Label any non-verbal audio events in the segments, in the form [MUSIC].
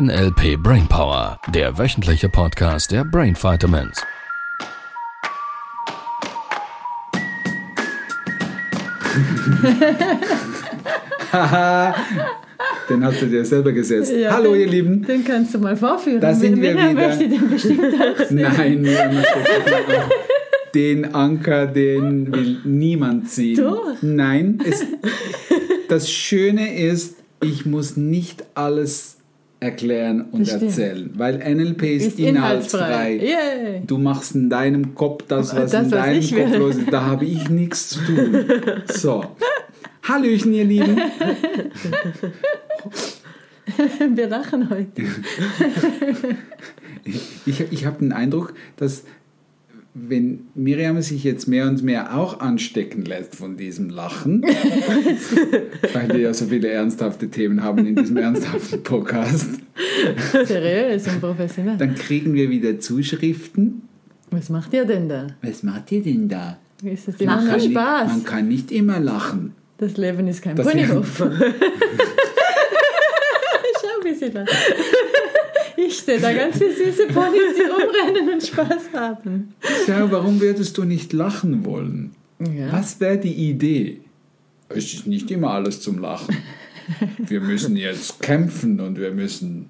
NLP Brainpower, der wöchentliche Podcast der Brain Vitamins. Haha, [LAUGHS] den hast du dir selber gesetzt. Ja, Hallo, den, ihr Lieben. Den kannst du mal vorführen. Da sind wir wieder. möchte den bestimmt. [LAUGHS] Nein, niemand möchte- den Anker, den will niemand ziehen. Doch. Nein, es, das Schöne ist, ich muss nicht alles erklären und erzählen, weil NLP ist, Ist inhaltsfrei. inhaltsfrei. Yay. Du machst in deinem Kopf das, was Das, in was deinem ich Kopf will. los ist. Da habe ich nichts zu tun. So. Hallöchen, ihr Lieben. [LAUGHS] Wir lachen heute. Ich, ich habe den Eindruck, dass wenn Miriam sich jetzt mehr und mehr auch anstecken lässt von diesem Lachen, [LAUGHS] weil wir ja so viele ernsthafte Themen haben in diesem ernsthaften Podcast, Seriös und professionell. dann kriegen wir wieder Zuschriften. Was macht ihr denn da? Was macht ihr denn da? Ist das Man kann, nicht, Spaß? man kann nicht immer lachen. Das Leben ist kein Ponyhof. [LAUGHS] Schau, wie sie lacht. Sehe da ganz viele süße Ponys, die rumrennen und Spaß haben. Schau, warum würdest du nicht lachen wollen? Ja. Was wäre die Idee? Es ist nicht immer alles zum Lachen. Wir müssen jetzt kämpfen und wir müssen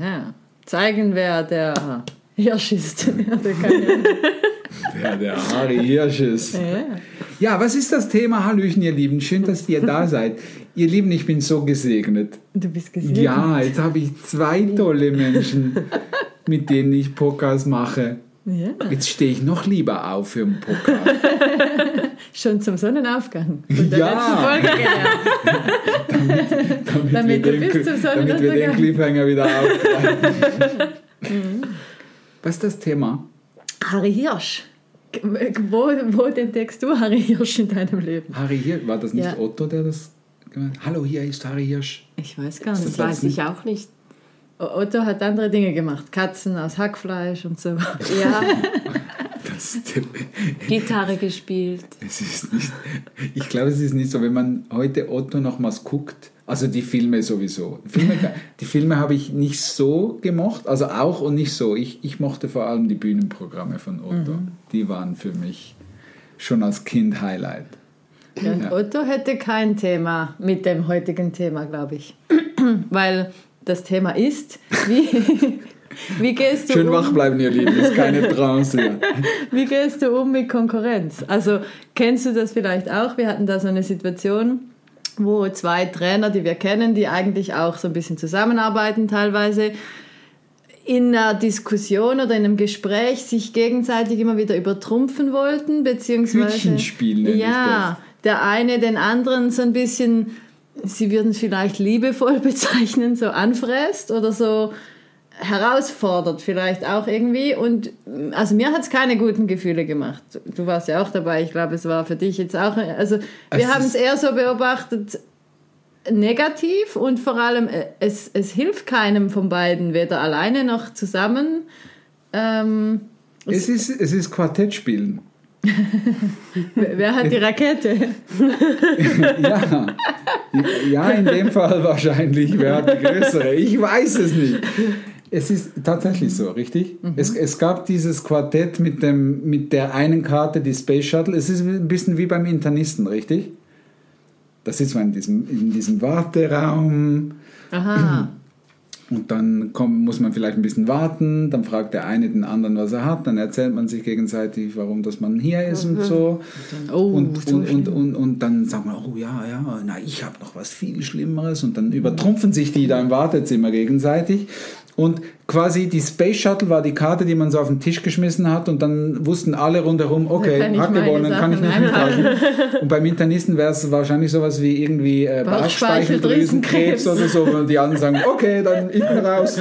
ja. Zeigen, wer der Hirsch ist. [LAUGHS] Wer der Harry Hirsch ist. Ja. Ja, was ist das Thema? Hallöchen, ihr Lieben. Schön, dass ihr da seid. Ihr Lieben, ich bin so gesegnet. Du bist gesehen. Ja, jetzt habe ich zwei tolle Menschen, mit denen ich Podcast mache. ja. Jetzt stehe ich noch lieber auf für einen Podcast. [LAUGHS] Schon zum Sonnenaufgang. Von der Ja. letzten Folge gelernt. Damit, Damit wir du den, bis zum damit wir den Sonnenuntergang- Cliffhanger wieder aufgreifen. [LAUGHS] Was ist das Thema? Harry Hirsch. Wo, wo entdeckst du Harry Hirsch in deinem Leben? Harry Hirsch, war das nicht Ja. Otto, der das gemeint hat? Hallo, hier ist Harry Hirsch. Ich weiß gar nicht. das Weiß ich auch nicht. Otto hat andere Dinge gemacht. Katzen aus Hackfleisch und so. [LAUGHS] Ja, [LAUGHS] Das, Gitarre gespielt. Es ist nicht, ich glaube, es ist nicht so, wenn man heute Otto nochmals guckt, also die Filme sowieso. Filme, die Filme habe ich nicht so gemocht, also auch und nicht so. Ich, ich mochte vor allem die Bühnenprogramme von Otto. Die waren für mich schon als Kind Highlight. Und Ja. Otto hätte kein Thema mit dem heutigen Thema, glaube ich. [CLEARS THROAT] Weil das Thema ist, wie, wie, gehst du Schön um, wach bleiben, ihr Lieben, ist keine Trance. Ja. [LAUGHS] wie gehst du um mit Konkurrenz? Also kennst du das vielleicht auch? Wir hatten da so eine Situation, wo zwei Trainer, die wir kennen, die eigentlich auch so ein bisschen zusammenarbeiten teilweise, in einer Diskussion oder in einem Gespräch sich gegenseitig immer wieder übertrumpfen wollten, beziehungsweise Hütchenspiel nenne ja, der eine den anderen so ein bisschen, sie würden es vielleicht liebevoll [LAUGHS] bezeichnen, so anfräst oder so herausfordert vielleicht auch irgendwie und also mir hat es keine guten Gefühle gemacht. Du warst ja auch dabei, ich glaube, es war für dich jetzt auch, also wir haben es eher so beobachtet, negativ und vor allem äh, es, es hilft keinem von beiden, weder alleine noch zusammen. Ähm, Es ist, es ist Quartettspielen. [LAUGHS] wer wer hat die Rakete? [LAUGHS] Ja. ja, in dem Fall wahrscheinlich, wer hat die größere? Ich weiß es nicht. Es ist tatsächlich so, richtig? Es, es gab dieses Quartett mit, dem, mit der einen Karte, die Space Shuttle. Es ist ein bisschen wie beim Internisten, richtig? Da sitzt man in diesem, in diesem Warteraum Aha. [CLEARS THROAT] und dann kommt, muss man vielleicht ein bisschen warten. Dann fragt der eine den anderen, was er hat. Dann erzählt man sich gegenseitig, warum dass man hier ist und so. Oh, Und, so und, und, und, und dann sagt man, oh ja, ja, na, ich habe noch was viel Schlimmeres. Und dann übertrumpfen sich die da im Wartezimmer gegenseitig. Und quasi die Space Shuttle war die Karte, die man so auf den Tisch geschmissen hat. Und dann wussten alle rundherum, okay, hat gewonnen, kann ich nicht mithalten. [LAUGHS] Und beim Internisten wäre es wahrscheinlich sowas wie irgendwie äh, Bauchspeicheldrüsenkrebs oder so. Und die anderen sagen, okay, dann ich bin raus.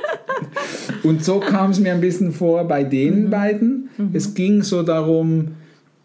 [LAUGHS] Und so kam es mir ein bisschen vor bei den beiden. Es ging so darum,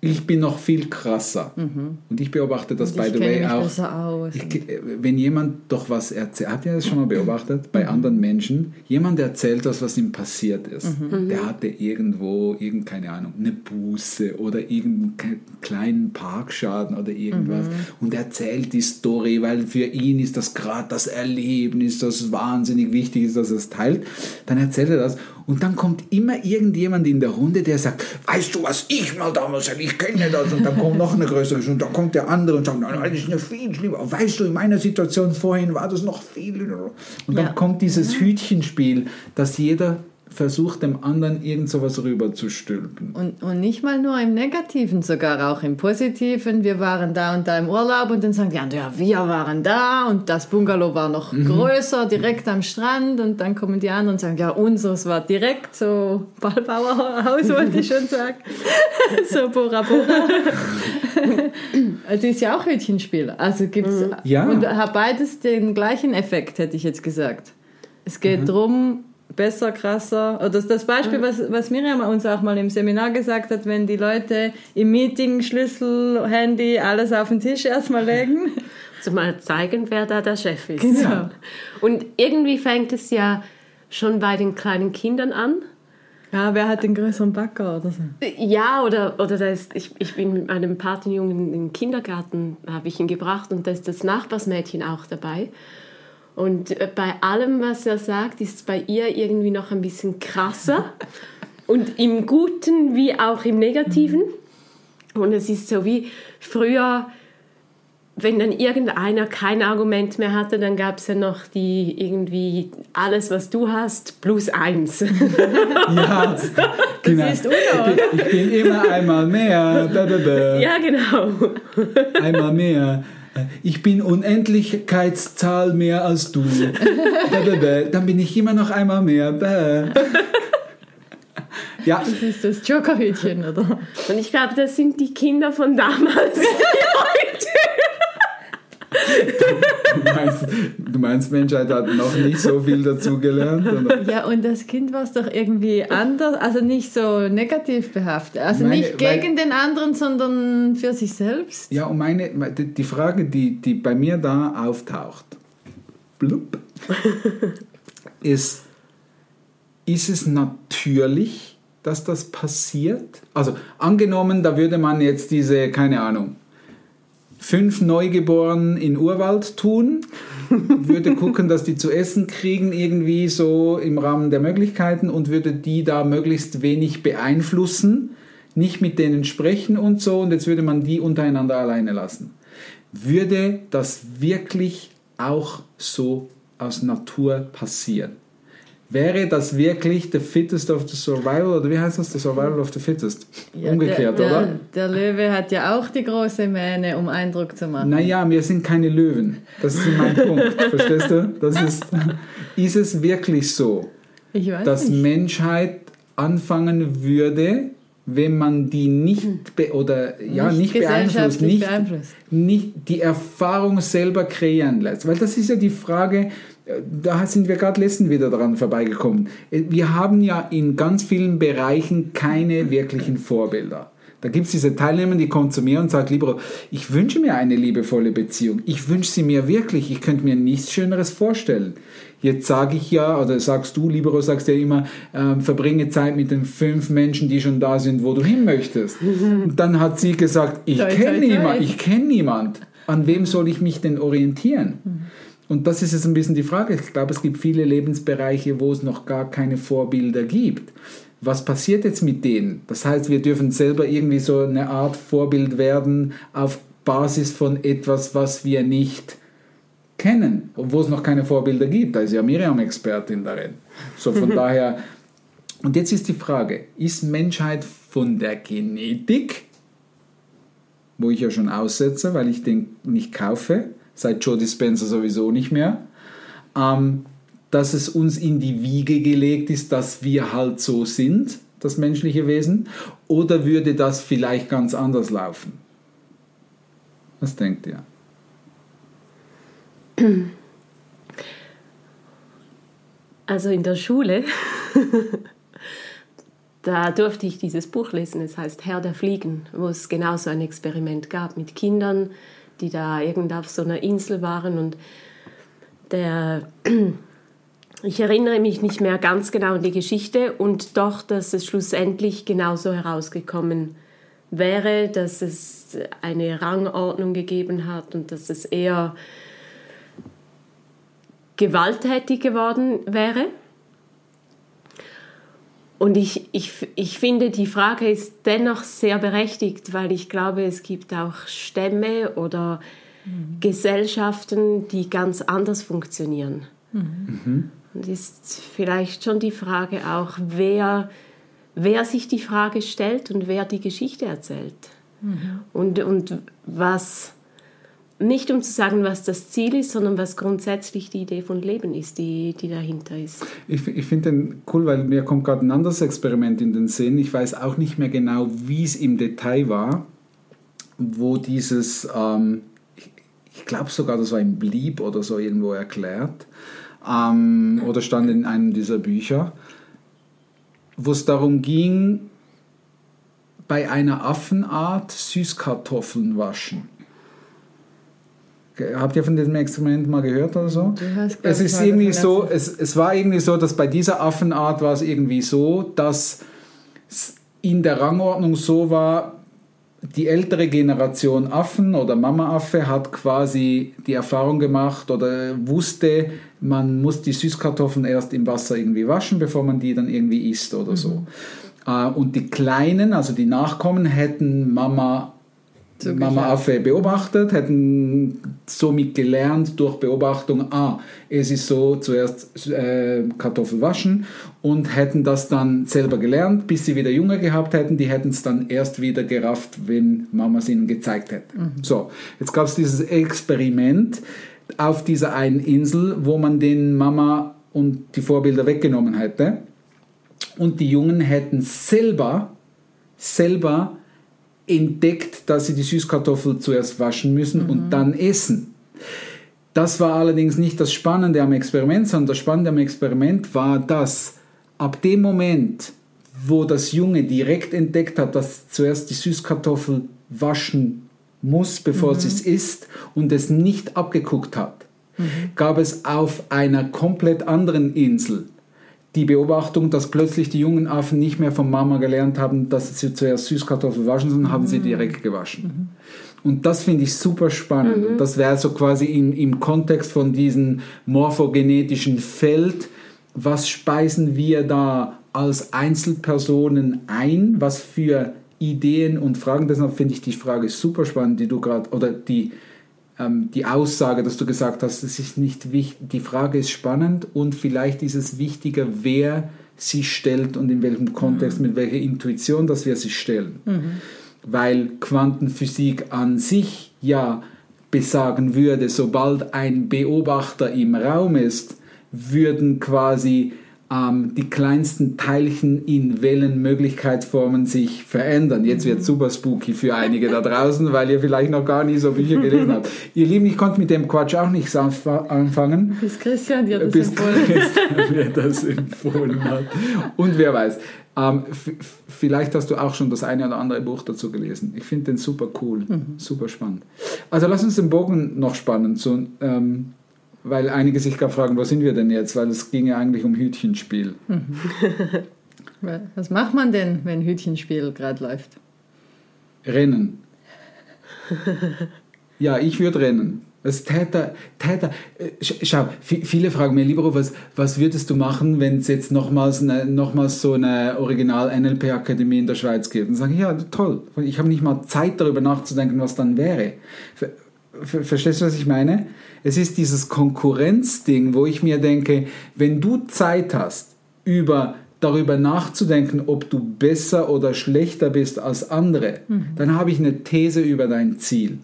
ich bin noch viel krasser. Und ich beobachte das, by the way, mich auch. besser aus. Ich, wenn jemand doch was erzählt, habt ihr das schon mal beobachtet bei anderen Menschen? Jemand erzählt das, was ihm passiert ist. Der hatte irgendwo, irgend, keine Ahnung, eine Buße oder irgendeinen kleinen Parkschaden oder irgendwas und erzählt die Story, weil für ihn ist das gerade das Erlebnis, das wahnsinnig wichtig ist, dass er es teilt. Dann erzählt er das und dann kommt immer irgendjemand in der Runde, der sagt, weißt du, was ich mal damals hatte, ich kenne das. Und dann kommt noch eine größere und dann kommt der andere und sagt, nein, nein, das ist eine viel schlimmer. Weißt du, in meiner Situation vorhin war das noch viel. Und dann Ja. kommt dieses Hütchenspiel, dass jeder versucht, dem anderen irgend sowas rüber zu stülpen. Und, und nicht mal nur im Negativen, sogar auch im Positiven. Wir waren da und da im Urlaub und dann sagen die anderen, ja, wir waren da und das Bungalow war noch Mhm. größer, direkt am Strand. Und dann kommen die anderen und sagen, ja, unseres war direkt so Ballbauerhaus, [LAUGHS] wollte ich schon sagen. [LAUGHS] so Bora Bora. Das ist ja auch Hütchenspiel. Also gibt's Ja. und hat beides den gleichen Effekt, hätte ich jetzt gesagt. Es geht drum, besser, krasser. Oder das, das Beispiel, was, was Miriam uns auch mal im Seminar gesagt hat, wenn die Leute im Meeting Schlüssel, Handy, alles auf den Tisch erstmal legen. [LAUGHS] Also mal zeigen, wer da der Chef ist. Genau. Und irgendwie fängt es ja schon bei den kleinen Kindern an. Ja, wer hat den größeren Backer oder so? Ja, oder, oder da ist, ich, ich bin mit meinem Patenjungen in den Kindergarten, habe ich ihn gebracht und da ist das Nachbarsmädchen auch dabei. Und äh, bei allem, was er sagt, ist es bei ihr irgendwie noch ein bisschen krasser. Und im Guten wie auch im Negativen. Und es ist so wie früher, wenn dann irgendeiner kein Argument mehr hatte, dann gab es ja noch die irgendwie alles, was du hast, plus eins. [LAUGHS] Ja, genau. ist Uno, ich, bin, ich bin immer einmal mehr. Ja, genau. Einmal mehr. Ich bin Unendlichkeitszahl mehr als du. Da, da, da. Dann bin ich immer noch einmal mehr. Ja, Das ist das Jokerhütchen, oder? Und ich glaube, das sind die Kinder von damals. [LAUGHS] [LAUGHS] [LAUGHS] du meinst, du meinst, Menschheit hat noch nicht so viel dazugelernt? Ja, und das Kind war es doch irgendwie anders, also nicht so negativ behaftet. Also Meine- nicht gegen den anderen, sondern für sich selbst. Ja, und meine, die die Frage, die, die bei mir da auftaucht, blub, [LAUGHS] ist, ist es natürlich, dass das passiert? Also angenommen, da würde man jetzt diese, keine Ahnung, fünf Neugeborenen in Urwald tun, würde [LAUGHS] gucken, dass die zu essen kriegen, irgendwie so im Rahmen der Möglichkeiten und würde die da möglichst wenig beeinflussen, nicht mit denen sprechen und so, und jetzt würde man die untereinander alleine lassen. Würde das wirklich auch so aus Natur passieren? Wäre das wirklich the fittest of the survival oder wie heißt das? The survival of the fittest? Ja, Umgekehrt, der, oder? Der, der Löwe hat ja auch die große Mähne, um Eindruck zu machen. Naja, wir sind keine Löwen. Das ist mein Punkt. [LAUGHS] Verstehst du? Das ist, ist es wirklich so, dass nicht. Menschheit anfangen würde, wenn man die nicht be oder ja Nicht nicht, beeinflusst, nicht, beeinflusst. nicht die Erfahrung selber kreieren lässt, weil das ist ja die Frage. Da sind wir gerade letztens wieder dran vorbeigekommen. Äh, Wir haben ja in ganz vielen Bereichen keine wirklichen Vorbilder. Da gibt es diese Teilnehmer, die kommen zu mir und sagen, Libero, ich wünsche mir eine liebevolle Beziehung. Ich wünsche sie mir wirklich. Ich könnte mir nichts Schöneres vorstellen. Jetzt sage ich ja, oder sagst du, Libero, sagst ja immer, ähm, verbringe Zeit mit den fünf Menschen, die schon da sind, wo du hin möchtest. Und dann hat sie gesagt, ich kenne niemand, ich kenne niemand. An wem soll ich mich denn orientieren? Und das ist jetzt ein bisschen die Frage. Ich glaube, es gibt viele Lebensbereiche, wo es noch gar keine Vorbilder gibt. Was passiert jetzt mit denen? Das heißt, wir dürfen selber irgendwie so eine Art Vorbild werden auf Basis von etwas, was wir nicht kennen, obwohl es noch keine Vorbilder gibt. Da ist ja Miriam Expertin darin. So von [LAUGHS] daher. Und jetzt ist die Frage: Ist Menschheit von der Genetik, wo ich ja schon aussetze, weil ich den nicht kaufe, seit Joe Dispenza sowieso nicht mehr, ähm, dass es uns in die Wiege gelegt ist, dass wir halt so sind, das menschliche Wesen, oder würde das vielleicht ganz anders laufen? Was denkt ihr? Also in der Schule [LAUGHS] da durfte ich dieses Buch lesen, es heißt Herr der Fliegen, wo es genau so ein Experiment gab mit Kindern, die da irgendwo auf so einer Insel waren und der, [CLEARS THROAT] ich erinnere mich nicht mehr ganz genau an die Geschichte und doch, dass es schlussendlich genauso herausgekommen wäre, dass es eine Rangordnung gegeben hat und dass es eher gewalttätig geworden wäre. Und ich, ich, ich finde, die Frage ist dennoch sehr berechtigt, weil ich glaube, es gibt auch Stämme oder mhm. Gesellschaften, die ganz anders funktionieren. Mhm. Und ist vielleicht schon die Frage auch, wer, wer sich die Frage stellt und wer die Geschichte erzählt. Mhm. Und, und was nicht um zu sagen, was das Ziel ist, sondern was grundsätzlich die Idee von Leben ist, die, die dahinter ist. Ich, ich finde den cool, weil mir kommt gerade ein anderes Experiment in den Sinn. Ich weiß auch nicht mehr genau, wie es im Detail war, wo dieses, ähm, ich, ich glaube sogar, das war im Blieb oder so irgendwo erklärt, ähm, oder stand in einem dieser Bücher, wo es darum ging, bei einer Affenart Süßkartoffeln waschen. Habt ihr von diesem Experiment mal gehört oder so? Es ist irgendwie so, es, es war irgendwie so, dass bei dieser Affenart war es irgendwie so, dass in der Rangordnung so war, die ältere Generation Affen oder Mama-Affe hat quasi die Erfahrung gemacht oder wusste, man muss die Süßkartoffeln erst im Wasser irgendwie waschen, bevor man die dann irgendwie isst oder so. Mhm. Äh, und die Kleinen, also die Nachkommen, hätten Mama Mama Affe beobachtet, hätten somit gelernt durch Beobachtung, ah, es ist so, zuerst äh, Kartoffel waschen und hätten das dann selber gelernt, bis sie wieder Junge gehabt hätten, die hätten es dann erst wieder gerafft, wenn Mama es ihnen gezeigt hätte. Mhm. So, jetzt gab es dieses Experiment auf dieser einen Insel, wo man den Mama und die Vorbilder weggenommen hätte und die Jungen hätten selber, selber entdeckt, dass sie die Süßkartoffel zuerst waschen müssen mhm. und dann essen. Das war allerdings nicht das Spannende am Experiment, sondern das Spannende am Experiment war, dass ab dem Moment, wo das Junge direkt entdeckt hat, dass zuerst die Süßkartoffel waschen muss, bevor mhm. sie es isst und es nicht abgeguckt hat, mhm. gab es auf einer komplett anderen Insel die Beobachtung, dass plötzlich die jungen Affen nicht mehr von Mama gelernt haben, dass sie zuerst Süßkartoffeln waschen, sondern haben sie mhm. direkt gewaschen. Mhm. Und das finde ich super spannend. Mhm. Das wäre so quasi in, im Kontext von diesem morphogenetischen Feld, was speisen wir da als Einzelpersonen ein, was für Ideen und Fragen. Deshalb finde ich die Frage super spannend, die du gerade, oder die, die Aussage, dass du gesagt hast, es ist nicht wichtig, die Frage ist spannend und vielleicht ist es wichtiger, wer sie stellt und in welchem Kontext, mhm. mit welcher Intuition, dass wir sie stellen. Mhm. Weil Quantenphysik an sich ja besagen würde, sobald ein Beobachter im Raum ist, würden quasi ähm, die kleinsten Teilchen in Wellenmöglichkeitsformen sich verändern. Jetzt wird super spooky für einige da draußen, weil ihr vielleicht noch gar nie so Bücher gelesen habt. [LAUGHS] ihr Lieben, ich konnte mit dem Quatsch auch nichts anfangen. Bis Christian dir das Bis empfohlen. Christian mir das empfohlen hat. Und wer weiß, ähm, vielleicht hast du auch schon das eine oder andere Buch dazu gelesen. Ich finde den super cool, mhm. super spannend. Also lass uns den Bogen noch spannen zu, ähm, weil einige sich gerade fragen, wo sind wir denn jetzt? Weil es ging ja eigentlich um Hütchenspiel. Mhm. [LAUGHS] Was macht man denn, wenn Hütchenspiel gerade läuft? Rennen. ja, ich würde rennen. Was Täter, Täter, äh, schau, viele fragen mir, lieber, was, was würdest du machen, wenn es jetzt nochmals, eine, nochmals so eine Original-NLP-Akademie in der Schweiz gibt? Und sage ich, ja, toll. Ich habe nicht mal Zeit darüber nachzudenken, was dann wäre. Verstehst du, was ich meine? Es ist dieses Konkurrenzding, wo ich mir denke, wenn du Zeit hast, über darüber nachzudenken, ob du besser oder schlechter bist als andere, mhm. dann habe ich eine These über dein Ziel.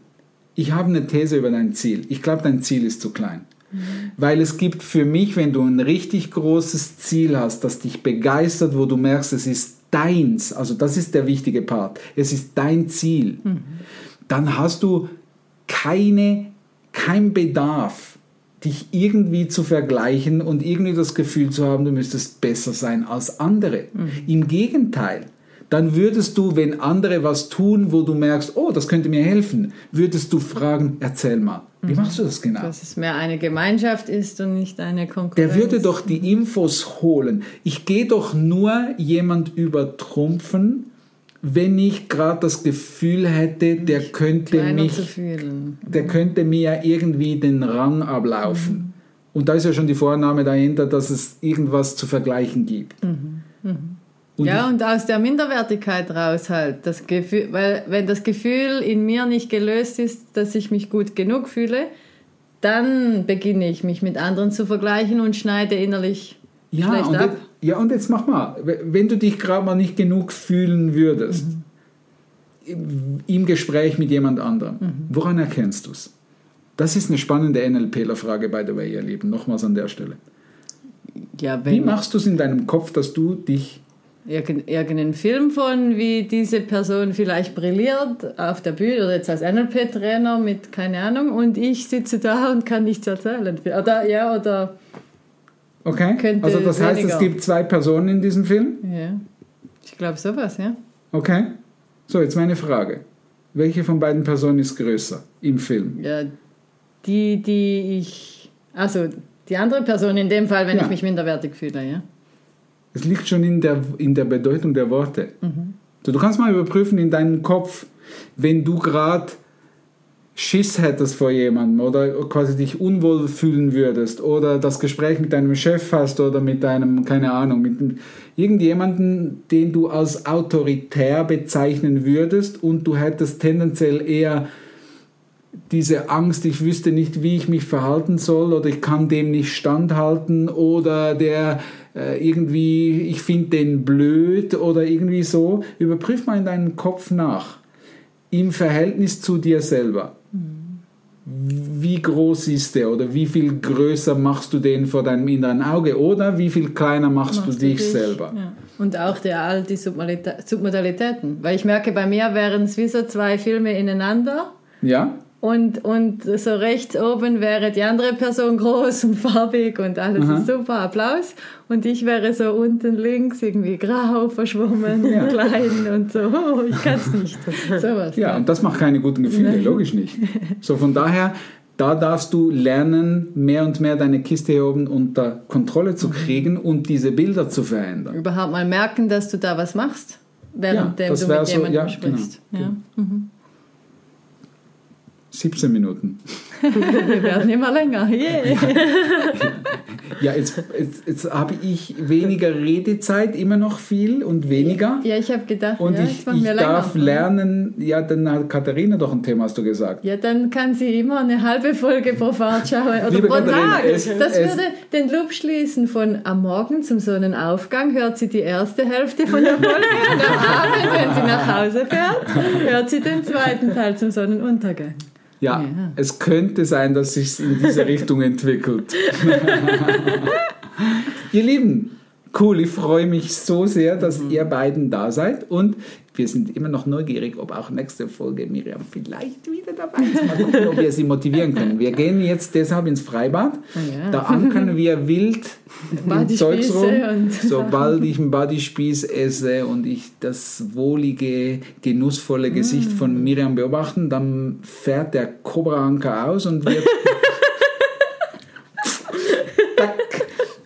Ich habe eine These über dein Ziel. Ich glaube, dein Ziel ist zu klein. Mhm. Weil es gibt für mich, wenn du ein richtig großes Ziel hast, das dich begeistert, wo du merkst, es ist deins, also das ist der wichtige Part, es ist dein Ziel, mhm. dann hast du keine, kein Bedarf dich irgendwie zu vergleichen und irgendwie das Gefühl zu haben, du müsstest besser sein als andere. Im Gegenteil, dann würdest du, wenn andere was tun, wo du merkst, oh, das könnte mir helfen, würdest du fragen, erzähl mal, wie machst du das genau? Dass es mehr eine Gemeinschaft ist und nicht eine Konkurrenz. Der würde doch die Infos holen. Ich gehe doch nur jemand übertrumpfen, wenn ich gerade das Gefühl hätte, der könnte kleiner mich der könnte mir ja irgendwie den Rang ablaufen. Und da ist ja schon die Vorname dahinter, dass es irgendwas zu vergleichen gibt. Und ja, und aus der Minderwertigkeit raus halt. Das Gefühl, weil wenn das Gefühl in mir nicht gelöst ist, dass ich mich gut genug fühle, dann beginne ich mich mit anderen zu vergleichen und schneide innerlich ja, schlecht ab. Ja, und jetzt mach mal, wenn du dich gerade mal nicht genug fühlen würdest, im, im Gespräch mit jemand anderem, woran erkennst du es? Das ist eine spannende NLPler-Frage, by the way, ihr Lieben. Nochmals an der Stelle. Ja, Wie machst du es in deinem Kopf, dass du dich irgend- irgendeinen Film von, wie diese Person vielleicht brilliert auf der Bühne oder jetzt als NLP-Trainer mit keine Ahnung und ich sitze da und kann nichts erzählen. Oder ja, oder Okay? Also das heißt, es weniger. gibt zwei Personen in diesem Film. ja. Ich glaube sowas, ja. Okay? So, jetzt meine Frage. Welche von beiden Personen ist größer im Film? Ja, die, die ich, also die andere Person in dem Fall, wenn Ja. ich mich minderwertig fühle, ja. Es liegt schon in der, in der Bedeutung der Worte. So, du kannst mal überprüfen in deinem Kopf, wenn du gerade Schiss hättest vor jemandem oder quasi dich unwohl fühlen würdest oder das Gespräch mit deinem Chef hast oder mit deinem, keine Ahnung, mit irgendjemandem, den du als autoritär bezeichnen würdest und du hättest tendenziell eher diese Angst, ich wüsste nicht, wie ich mich verhalten soll oder ich kann dem nicht standhalten oder der äh, irgendwie, ich finde den blöd oder irgendwie so. Überprüf mal in deinem Kopf nach, im Verhältnis zu dir selber. Wie groß ist der oder wie viel größer machst du den vor deinem inneren Auge oder wie viel kleiner machst, du Machst dich selber? Ja. Und auch der, all die Submodalitäten. Weil ich merke, bei mir wären es wie so zwei Filme ineinander. Ja? Und, und so rechts oben wäre die andere Person groß und [LAUGHS] farbig und alles Aha. ist super, Applaus. Und ich wäre so unten links irgendwie grau, verschwommen, Ja. klein und so, oh, ich kann es nicht. [LAUGHS] Sowas. Ja, und das macht keine guten Gefühle, Nein. logisch nicht. [LAUGHS] So von daher, da darfst du lernen, mehr und mehr deine Kiste hier oben unter Kontrolle Mhm. zu kriegen und diese Bilder zu verändern. Überhaupt mal merken, dass du da was machst, während Ja, du mit so- jemandem ja, sprichst. genau. Ja. 17 Minuten. Wir werden immer länger. Yeah. [LAUGHS] Ja, jetzt, jetzt, jetzt habe ich weniger Redezeit, immer noch viel und weniger. Ja, ich habe gedacht, Und ja, ich, ich darf länger. lernen, ja, dann hat Katharina doch ein Thema, hast du gesagt. Ja, dann kann sie immer eine halbe Folge pro Fahrt schauen. Oder Liebe pro Katharina, Tag. es- das es- würde den Loop schließen. Von am Morgen zum Sonnenaufgang hört sie die erste Hälfte von der Folge. und am Abend, wenn sie nach Hause fährt, hört sie den zweiten Teil zum Sonnenuntergang. Ja, Ja. es könnte sein, dass sich in diese [LAUGHS] Richtung entwickelt. [LAUGHS] ihr Lieben, cool, ich freue mich so sehr, dass ihr beiden da seid und wir sind immer noch neugierig, ob auch nächste Folge Miriam vielleicht wieder dabei ist. Mal gucken, ob wir sie motivieren können. Wir gehen jetzt deshalb ins Freibad. Ja. Da ankern wir wild [LAUGHS] im Zeugs rum. Sobald ich einen Bodyspieß esse und ich das wohlige, genussvolle Gesicht von Miriam beobachten, dann fährt der Cobra-Anker aus und wird, [LAUGHS]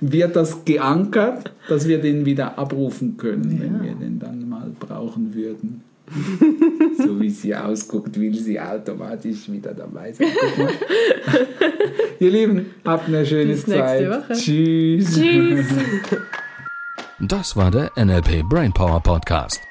wird das geankert, dass wir den wieder abrufen können, wenn wir den dann mal brauchen würden. [LAUGHS] so wie sie ausguckt, will sie automatisch wieder dabei sein. [LAUGHS] Ihr Lieben, habt eine schöne Bis Zeit. Woche. Tschüss. Tschüss. [LAUGHS] Das war der NLP Brainpower Podcast.